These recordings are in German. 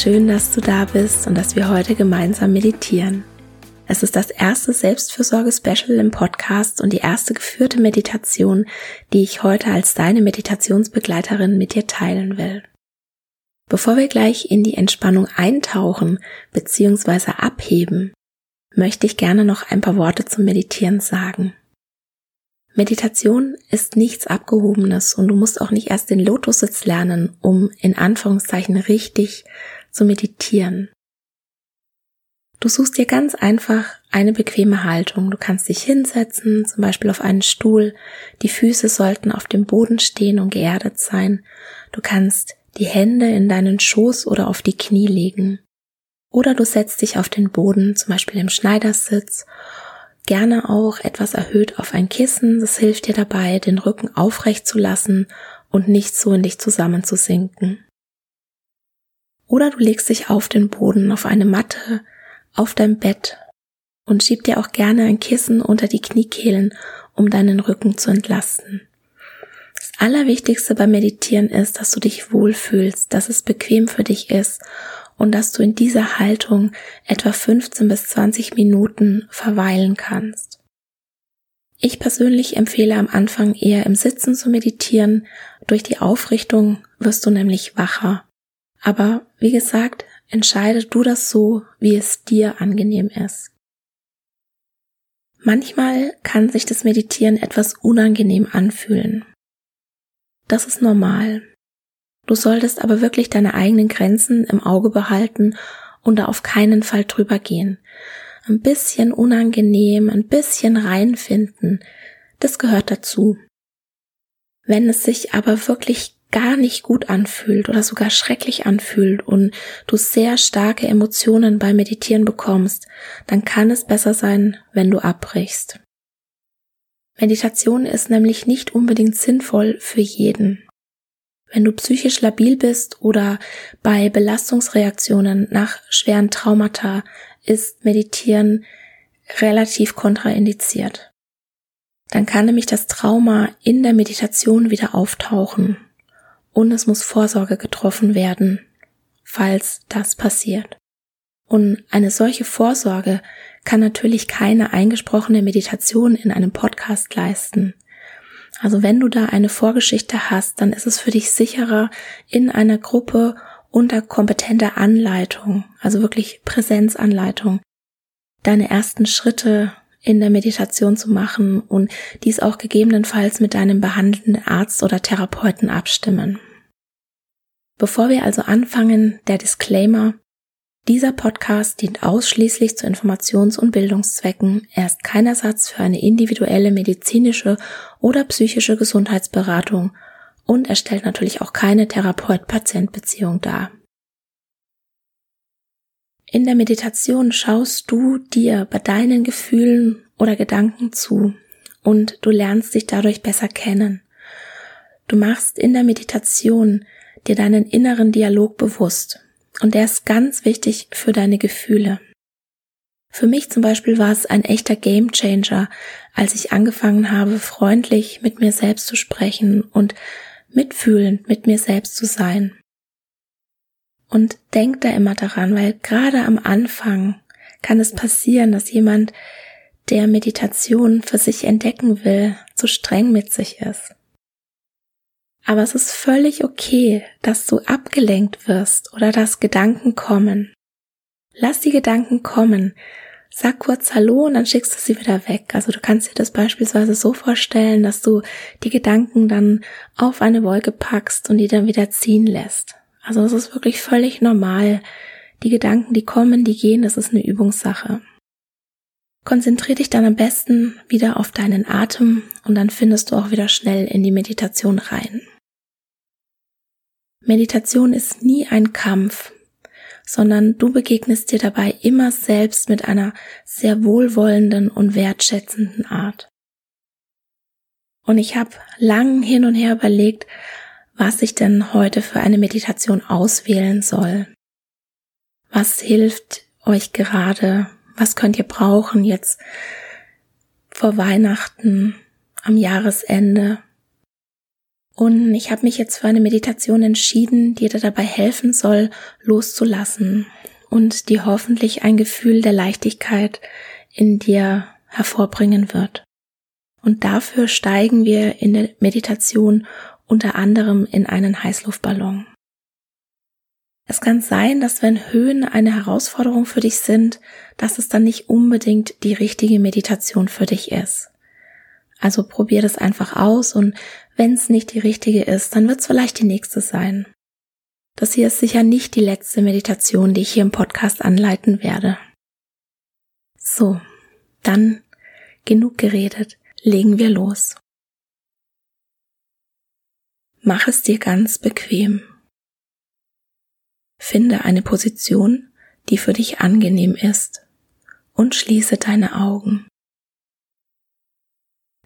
Schön, dass du da bist und dass wir heute gemeinsam meditieren. Es ist das erste Selbstfürsorge-Special im Podcast und die erste geführte Meditation, die ich heute als deine Meditationsbegleiterin mit dir teilen will. Bevor wir gleich in die Entspannung eintauchen bzw. abheben, möchte ich gerne noch ein paar Worte zum Meditieren sagen. Meditation ist nichts Abgehobenes und du musst auch nicht erst den Lotussitz lernen, um in Anführungszeichen richtig zu meditieren. Du suchst dir ganz einfach eine bequeme Haltung. Du kannst dich hinsetzen, zum Beispiel auf einen Stuhl. Die Füße sollten auf dem Boden stehen und geerdet sein. Du kannst die Hände in deinen Schoß oder auf die Knie legen. Oder du setzt dich auf den Boden, zum Beispiel im Schneidersitz gerne auch etwas erhöht auf ein Kissen. Das hilft dir dabei, den Rücken aufrecht zu lassen und nicht so in dich zusammenzusinken. Oder du legst dich auf den Boden, auf eine Matte, auf dein Bett und schieb dir auch gerne ein Kissen unter die Kniekehlen, um deinen Rücken zu entlasten. Das Allerwichtigste beim Meditieren ist, dass du dich wohlfühlst, dass es bequem für dich ist und dass du in dieser Haltung etwa 15 bis 20 Minuten verweilen kannst. Ich persönlich empfehle am Anfang eher im Sitzen zu meditieren. Durch die Aufrichtung wirst du nämlich wacher. Aber wie gesagt, entscheide du das so, wie es dir angenehm ist. Manchmal kann sich das Meditieren etwas unangenehm anfühlen. Das ist normal. Du solltest aber wirklich deine eigenen Grenzen im Auge behalten und da auf keinen Fall drüber gehen. Ein bisschen unangenehm, ein bisschen reinfinden, das gehört dazu. Wenn es sich aber wirklich gar nicht gut anfühlt oder sogar schrecklich anfühlt und du sehr starke Emotionen beim Meditieren bekommst, dann kann es besser sein, wenn du abbrichst. Meditation ist nämlich nicht unbedingt sinnvoll für jeden. Wenn du psychisch labil bist oder bei Belastungsreaktionen nach schweren Traumata ist Meditieren relativ kontraindiziert. Dann kann nämlich das Trauma in der Meditation wieder auftauchen und es muss Vorsorge getroffen werden, falls das passiert. Und eine solche Vorsorge kann natürlich keine eingesprochene Meditation in einem Podcast leisten. Also wenn du da eine Vorgeschichte hast, dann ist es für dich sicherer, in einer Gruppe unter kompetenter Anleitung, also wirklich Präsenzanleitung, deine ersten Schritte in der Meditation zu machen und dies auch gegebenenfalls mit deinem behandelnden Arzt oder Therapeuten abstimmen. Bevor wir also anfangen, der Disclaimer, dieser Podcast dient ausschließlich zu Informations- und Bildungszwecken. Er ist kein Ersatz für eine individuelle medizinische oder psychische Gesundheitsberatung und er stellt natürlich auch keine Therapeut-Patient-Beziehung dar. In der Meditation schaust du dir bei deinen Gefühlen oder Gedanken zu und du lernst dich dadurch besser kennen. Du machst in der Meditation dir deinen inneren Dialog bewusst und der ist ganz wichtig für deine Gefühle. Für mich zum Beispiel war es ein echter Game Changer, als ich angefangen habe, freundlich mit mir selbst zu sprechen und mitfühlend mit mir selbst zu sein. Und denk da immer daran, weil gerade am Anfang kann es passieren, dass jemand, der Meditation für sich entdecken will, zu streng mit sich ist. Aber es ist völlig okay, dass du abgelenkt wirst oder dass Gedanken kommen. Lass die Gedanken kommen. Sag kurz Hallo und dann schickst du sie wieder weg. Also du kannst dir das beispielsweise so vorstellen, dass du die Gedanken dann auf eine Wolke packst und die dann wieder ziehen lässt. Also es ist wirklich völlig normal. Die Gedanken, die kommen, die gehen, das ist eine Übungssache. Konzentrier dich dann am besten wieder auf deinen Atem und dann findest du auch wieder schnell in die Meditation rein. Meditation ist nie ein Kampf, sondern du begegnest dir dabei immer selbst mit einer sehr wohlwollenden und wertschätzenden Art. Und ich habe lang hin und her überlegt, was ich denn heute für eine Meditation auswählen soll. Was hilft euch gerade? Was könnt ihr brauchen jetzt vor Weihnachten, am Jahresende? Und ich habe mich jetzt für eine Meditation entschieden, die dir dabei helfen soll, loszulassen und die hoffentlich ein Gefühl der Leichtigkeit in dir hervorbringen wird. Und dafür steigen wir in der Meditation unter anderem in einen Heißluftballon. Es kann sein, dass wenn Höhen eine Herausforderung für dich sind, dass es dann nicht unbedingt die richtige Meditation für dich ist. Also probier das einfach aus und wenn es nicht die richtige ist, dann wird es vielleicht die nächste sein. Das hier ist sicher nicht die letzte Meditation, die ich hier im Podcast anleiten werde. So, dann genug geredet, legen wir los. Mach es dir ganz bequem. Finde eine Position, die für dich angenehm ist und schließe deine Augen.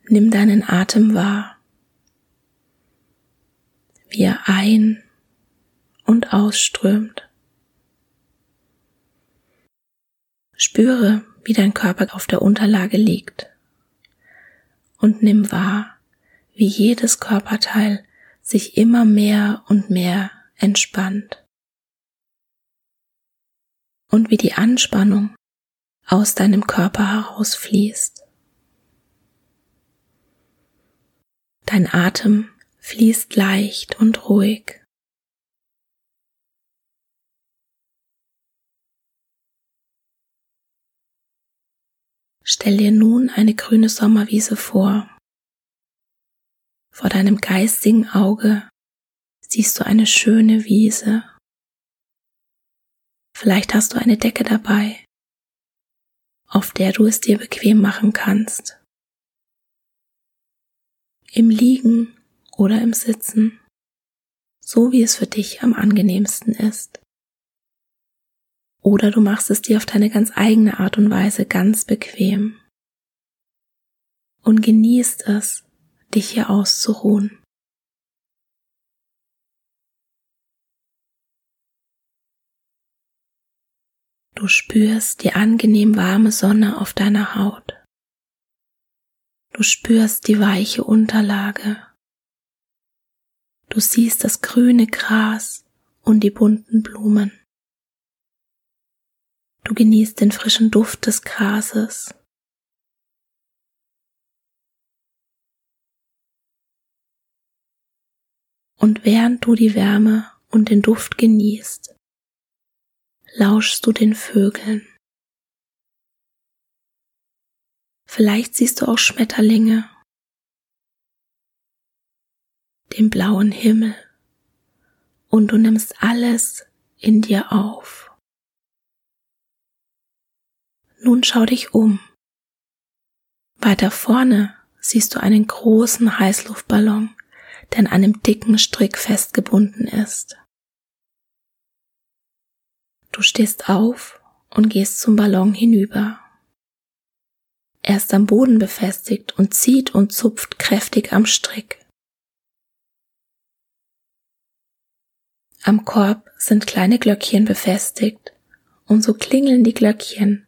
Nimm deinen Atem wahr, wie er ein- und ausströmt. Spüre, wie dein Körper auf der Unterlage liegt und nimm wahr, wie jedes Körperteil sich immer mehr und mehr entspannt. Und wie die Anspannung aus deinem Körper herausfließt. Dein Atem fließt leicht und ruhig. Stell dir nun eine grüne Sommerwiese vor. Vor deinem geistigen Auge siehst du eine schöne Wiese. Vielleicht hast du eine Decke dabei, auf der du es dir bequem machen kannst. Im Liegen oder im Sitzen, so wie es für dich am angenehmsten ist. Oder du machst es dir auf deine ganz eigene Art und Weise ganz bequem und genießt es, dich hier auszuruhen. Du spürst die angenehm warme Sonne auf deiner Haut. Du spürst die weiche Unterlage. Du siehst das grüne Gras und die bunten Blumen. Du genießt den frischen Duft des Grases Und während du die Wärme und den Duft genießt, lauschst du den Vögeln. Vielleicht siehst du auch Schmetterlinge, den blauen Himmel und du nimmst alles in dir auf. Nun schau dich um. Weiter vorne siehst du einen großen Heißluftballon, der an einem dicken Strick festgebunden ist. Du stehst auf und gehst zum Ballon hinüber. Er ist am Boden befestigt und zieht und zupft kräftig am Strick. Am Korb sind kleine Glöckchen befestigt und so klingeln die Glöckchen,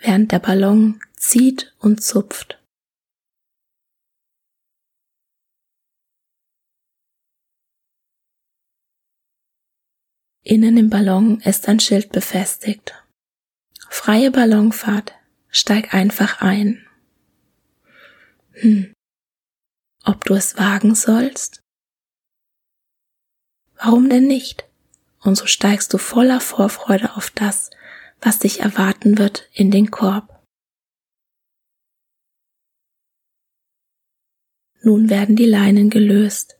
während der Ballon zieht und zupft. Innen im Ballon ist ein Schild befestigt. Freie Ballonfahrt. Steig einfach ein. Hm. ob du es wagen sollst? Warum denn nicht? Und so steigst du voller Vorfreude auf das, was dich erwarten wird, in den Korb. Nun werden die Leinen gelöst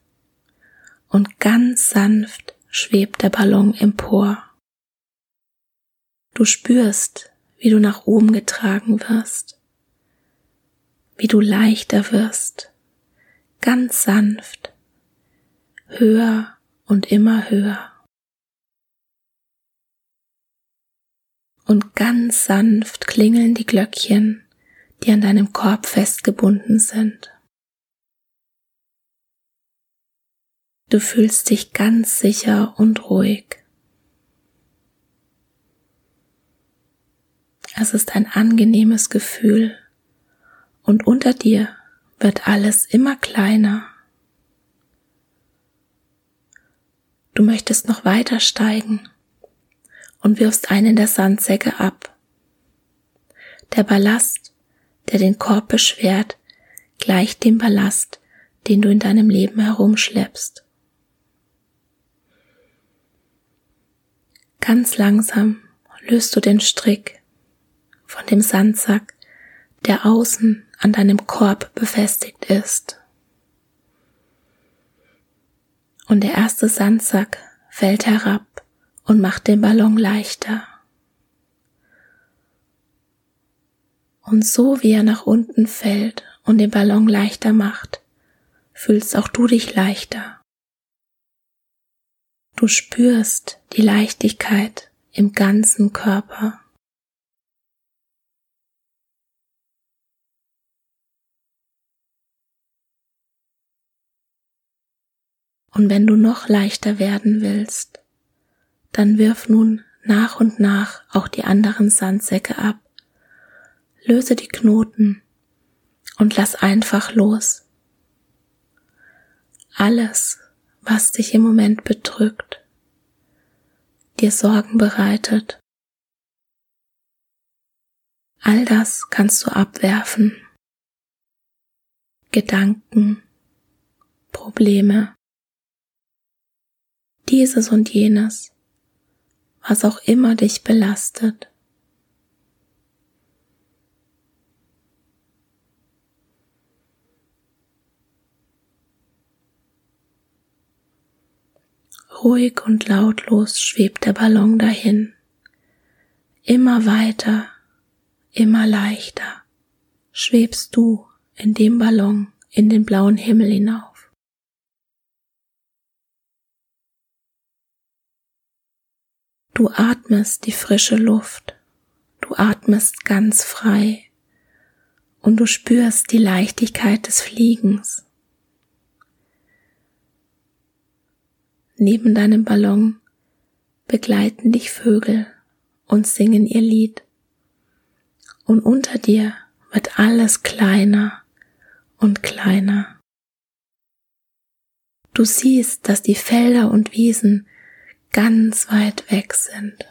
und ganz sanft schwebt der Ballon empor. Du spürst, wie du nach oben getragen wirst, wie du leichter wirst, ganz sanft, höher und immer höher. Und ganz sanft klingeln die Glöckchen, die an deinem Korb festgebunden sind. Du fühlst dich ganz sicher und ruhig. Es ist ein angenehmes Gefühl und unter dir wird alles immer kleiner. Du möchtest noch weiter steigen und wirfst einen der Sandsäcke ab. Der Ballast, der den Korb beschwert, gleicht dem Ballast, den du in deinem Leben herumschleppst. Ganz langsam löst du den Strick von dem Sandsack, der außen an deinem Korb befestigt ist. Und der erste Sandsack fällt herab und macht den Ballon leichter. Und so wie er nach unten fällt und den Ballon leichter macht, fühlst auch du dich leichter. Du spürst die Leichtigkeit im ganzen Körper. Und wenn du noch leichter werden willst, dann wirf nun nach und nach auch die anderen Sandsäcke ab, löse die Knoten und lass einfach los. Alles, was dich im Moment bedrückt, dir Sorgen bereitet, all das kannst du abwerfen. Gedanken, Probleme, dieses und jenes, was auch immer dich belastet. Ruhig und lautlos schwebt der Ballon dahin. Immer weiter, immer leichter schwebst du in dem Ballon in den blauen Himmel hinauf. Du atmest die frische Luft, du atmest ganz frei und du spürst die Leichtigkeit des Fliegens. Neben deinem Ballon begleiten dich Vögel und singen ihr Lied. Und unter dir wird alles kleiner und kleiner. Du siehst, dass die Felder und Wiesen ganz weit weg sind.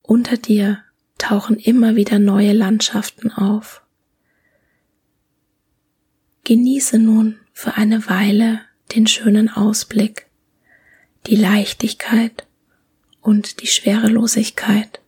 Unter dir tauchen immer wieder neue Landschaften auf. Genieße nun für eine Weile den schönen Ausblick, die Leichtigkeit und die Schwerelosigkeit.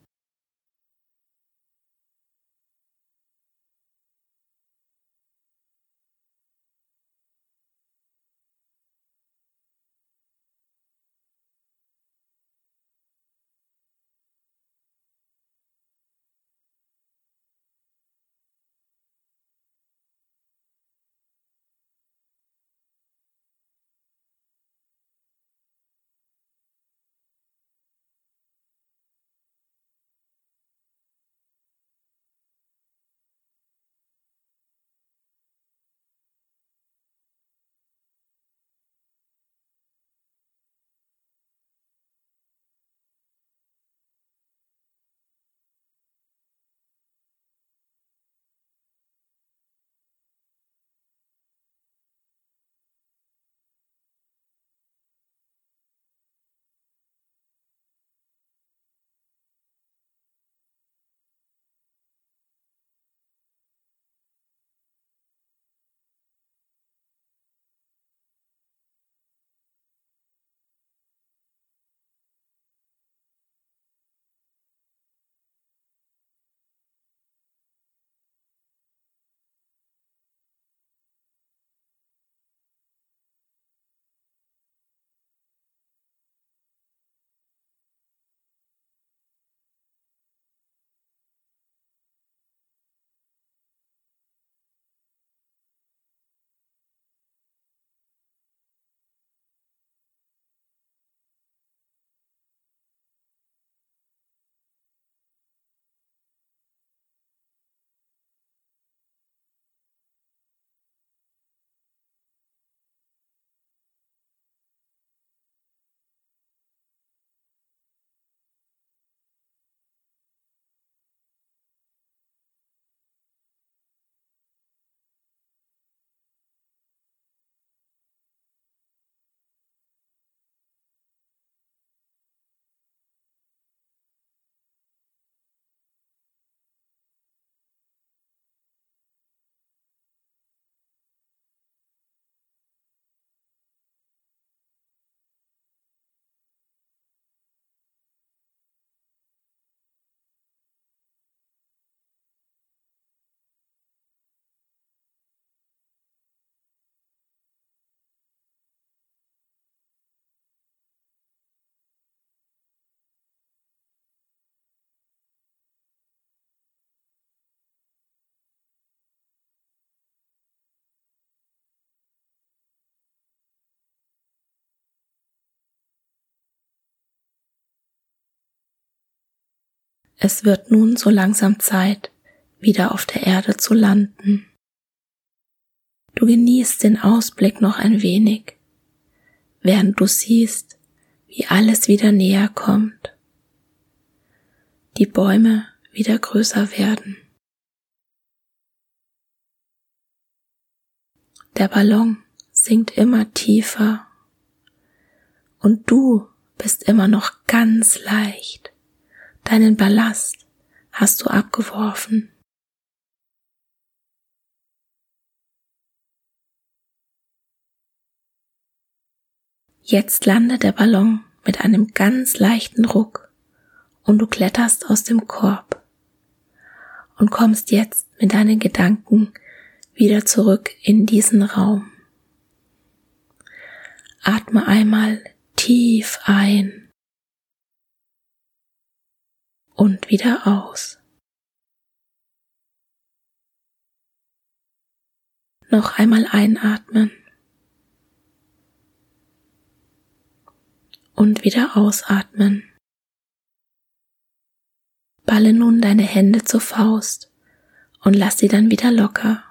Es wird nun so langsam Zeit, wieder auf der Erde zu landen. Du genießt den Ausblick noch ein wenig, während du siehst, wie alles wieder näher kommt. Die Bäume wieder größer werden. Der Ballon sinkt immer tiefer und du bist immer noch ganz leicht. Deinen Ballast hast du abgeworfen. Jetzt landet der Ballon mit einem ganz leichten Ruck und du kletterst aus dem Korb und kommst jetzt mit deinen Gedanken wieder zurück in diesen Raum. Atme einmal tief ein und wieder aus. Noch einmal einatmen und wieder ausatmen. Balle nun deine Hände zur Faust und lass sie dann wieder locker.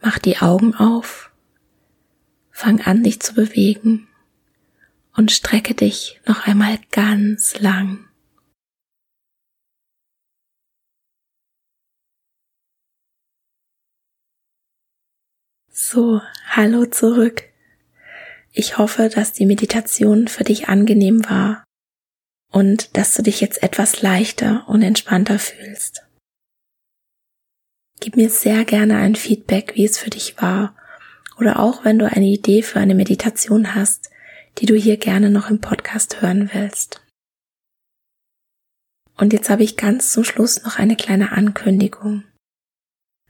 Mach die Augen auf, fang an dich zu bewegen und strecke dich noch einmal ganz lang. So, hallo zurück. Ich hoffe, dass die Meditation für dich angenehm war und dass du dich jetzt etwas leichter und entspannter fühlst. Gib mir sehr gerne ein Feedback, wie es für dich war oder auch wenn du eine Idee für eine Meditation hast, die du hier gerne noch im Podcast hören willst. Und jetzt habe ich ganz zum Schluss noch eine kleine Ankündigung.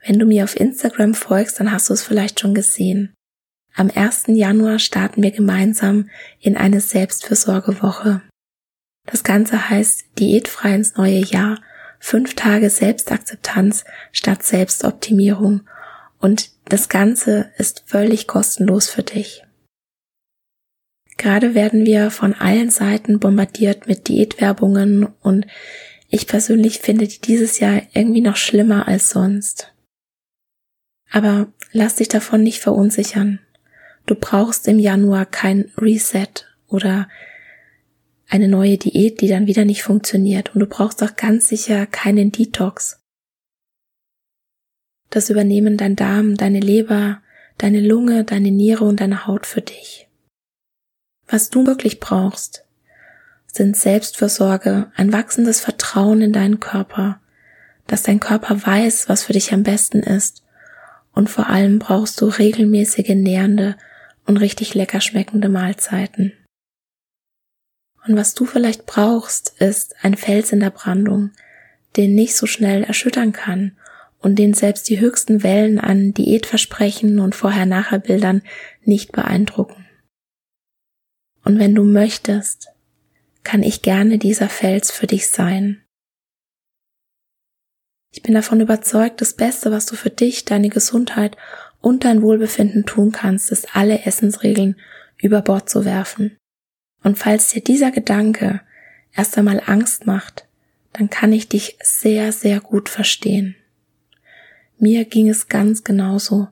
Wenn du mir auf Instagram folgst, dann hast du es vielleicht schon gesehen. Am 1. Januar starten wir gemeinsam in eine Selbstfürsorgewoche. Das Ganze heißt Diätfrei ins neue Jahr fünf Tage Selbstakzeptanz statt Selbstoptimierung und das Ganze ist völlig kostenlos für dich. Gerade werden wir von allen Seiten bombardiert mit Diätwerbungen und ich persönlich finde die dieses Jahr irgendwie noch schlimmer als sonst. Aber lass dich davon nicht verunsichern. Du brauchst im Januar kein Reset oder eine neue Diät, die dann wieder nicht funktioniert. Und du brauchst auch ganz sicher keinen Detox. Das übernehmen dein Darm, deine Leber, deine Lunge, deine Niere und deine Haut für dich. Was du wirklich brauchst, sind Selbstversorge, ein wachsendes Vertrauen in deinen Körper, dass dein Körper weiß, was für dich am besten ist. Und vor allem brauchst du regelmäßige, nährende und richtig lecker schmeckende Mahlzeiten. Und was du vielleicht brauchst, ist ein Fels in der Brandung, den nicht so schnell erschüttern kann und den selbst die höchsten Wellen an Diätversprechen und Vorher-Nachher-Bildern nicht beeindrucken. Und wenn du möchtest, kann ich gerne dieser Fels für dich sein. Ich bin davon überzeugt, das Beste, was du für dich, deine Gesundheit und dein Wohlbefinden tun kannst, ist alle Essensregeln über Bord zu werfen. Und falls dir dieser Gedanke erst einmal Angst macht, dann kann ich dich sehr, sehr gut verstehen. Mir ging es ganz genauso,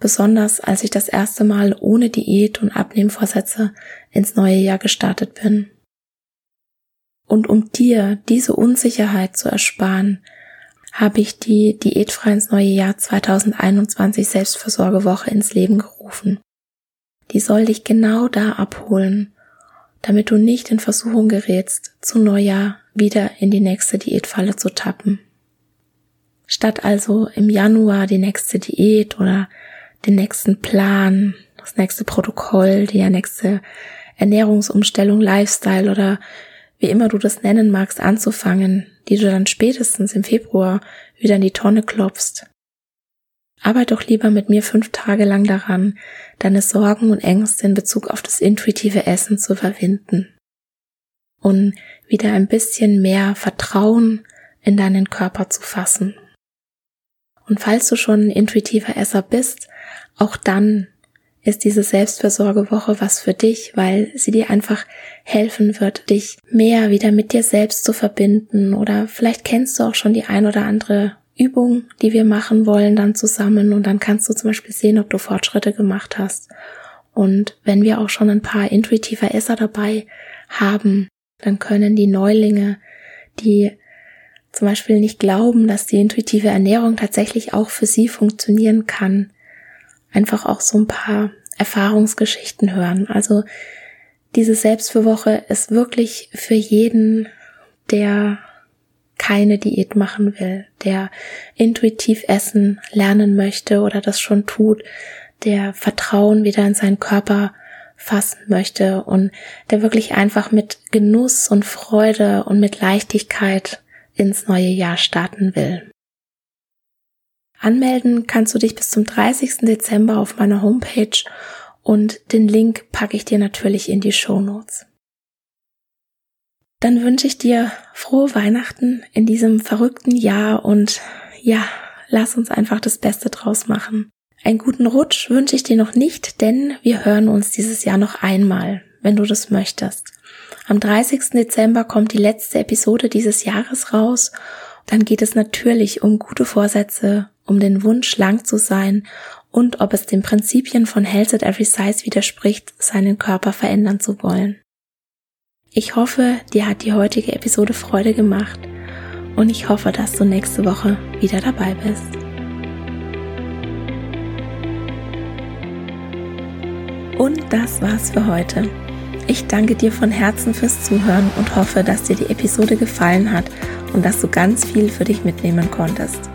besonders als ich das erste Mal ohne Diät und Abnehmvorsätze ins neue Jahr gestartet bin. Und um dir diese Unsicherheit zu ersparen, habe ich die Diätfrei ins neue Jahr 2021 Selbstversorgewoche ins Leben gerufen. Die soll dich genau da abholen, damit du nicht in Versuchung gerätst, zu Neujahr wieder in die nächste Diätfalle zu tappen. Statt also im Januar die nächste Diät oder den nächsten Plan, das nächste Protokoll, die nächste Ernährungsumstellung, Lifestyle oder wie immer du das nennen magst, anzufangen, die du dann spätestens im Februar wieder in die Tonne klopfst, Arbeit doch lieber mit mir fünf Tage lang daran, deine Sorgen und Ängste in Bezug auf das intuitive Essen zu überwinden und wieder ein bisschen mehr Vertrauen in deinen Körper zu fassen. Und falls du schon ein intuitiver Esser bist, auch dann ist diese Selbstversorgewoche was für dich, weil sie dir einfach helfen wird, dich mehr wieder mit dir selbst zu verbinden oder vielleicht kennst du auch schon die ein oder andere Übung, die wir machen wollen, dann zusammen und dann kannst du zum Beispiel sehen, ob du Fortschritte gemacht hast. Und wenn wir auch schon ein paar intuitive Esser dabei haben, dann können die Neulinge, die zum Beispiel nicht glauben, dass die intuitive Ernährung tatsächlich auch für sie funktionieren kann, einfach auch so ein paar Erfahrungsgeschichten hören. Also diese Selbstfürwoche ist wirklich für jeden, der keine Diät machen will, der intuitiv essen lernen möchte oder das schon tut, der Vertrauen wieder in seinen Körper fassen möchte und der wirklich einfach mit Genuss und Freude und mit Leichtigkeit ins neue Jahr starten will. Anmelden kannst du dich bis zum 30. Dezember auf meiner Homepage und den Link packe ich dir natürlich in die Show Notes. Dann wünsche ich dir frohe Weihnachten in diesem verrückten Jahr und ja, lass uns einfach das Beste draus machen. Einen guten Rutsch wünsche ich dir noch nicht, denn wir hören uns dieses Jahr noch einmal, wenn du das möchtest. Am 30. Dezember kommt die letzte Episode dieses Jahres raus. Dann geht es natürlich um gute Vorsätze, um den Wunsch, schlank zu sein und ob es den Prinzipien von Health at Every Size widerspricht, seinen Körper verändern zu wollen. Ich hoffe, dir hat die heutige Episode Freude gemacht und ich hoffe, dass du nächste Woche wieder dabei bist. Und das war's für heute. Ich danke dir von Herzen fürs Zuhören und hoffe, dass dir die Episode gefallen hat und dass du ganz viel für dich mitnehmen konntest.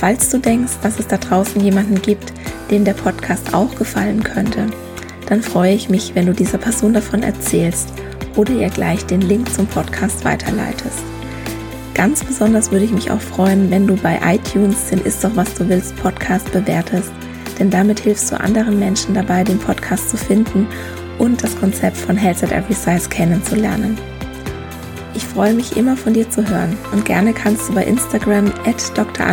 Falls du denkst, dass es da draußen jemanden gibt, dem der Podcast auch gefallen könnte, dann freue ich mich, wenn du dieser Person davon erzählst oder ihr gleich den Link zum Podcast weiterleitest. Ganz besonders würde ich mich auch freuen, wenn du bei iTunes den Ist doch was du willst Podcast bewertest, denn damit hilfst du anderen Menschen dabei, den Podcast zu finden und das Konzept von Health at Every Size kennenzulernen. Ich freue mich immer von dir zu hören und gerne kannst du bei Instagram at Dr.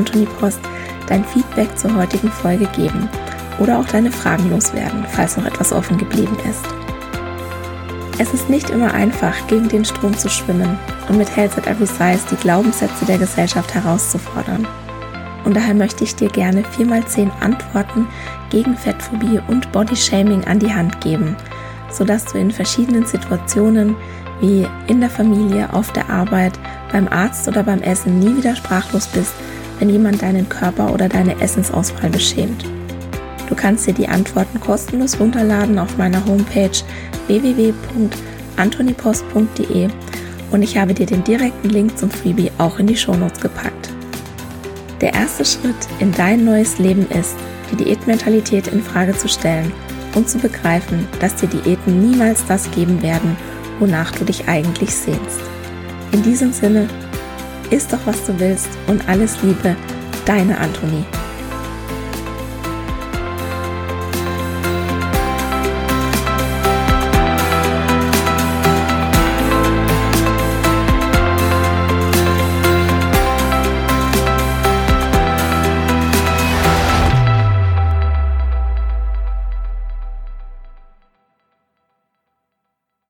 Dein Feedback zur heutigen Folge geben oder auch deine Fragen loswerden, falls noch etwas offen geblieben ist. Es ist nicht immer einfach, gegen den Strom zu schwimmen und mit Health at Every Size die Glaubenssätze der Gesellschaft herauszufordern. Und daher möchte ich dir gerne 4x10 Antworten gegen Fettphobie und Bodyshaming an die Hand geben, sodass du in verschiedenen Situationen wie in der Familie, auf der Arbeit, beim Arzt oder beim Essen nie wieder sprachlos bist, wenn jemand deinen Körper oder deine Essensauswahl beschämt. Du kannst dir die Antworten kostenlos runterladen auf meiner Homepage www.antonipost.de und ich habe dir den direkten Link zum Freebie auch in die Shownotes gepackt. Der erste Schritt in dein neues Leben ist, die Diätmentalität in Frage zu stellen und zu begreifen, dass dir Diäten niemals das geben werden, wonach du dich eigentlich sehnst. In diesem Sinne, isst doch was du willst und alles Liebe, deine Antonie.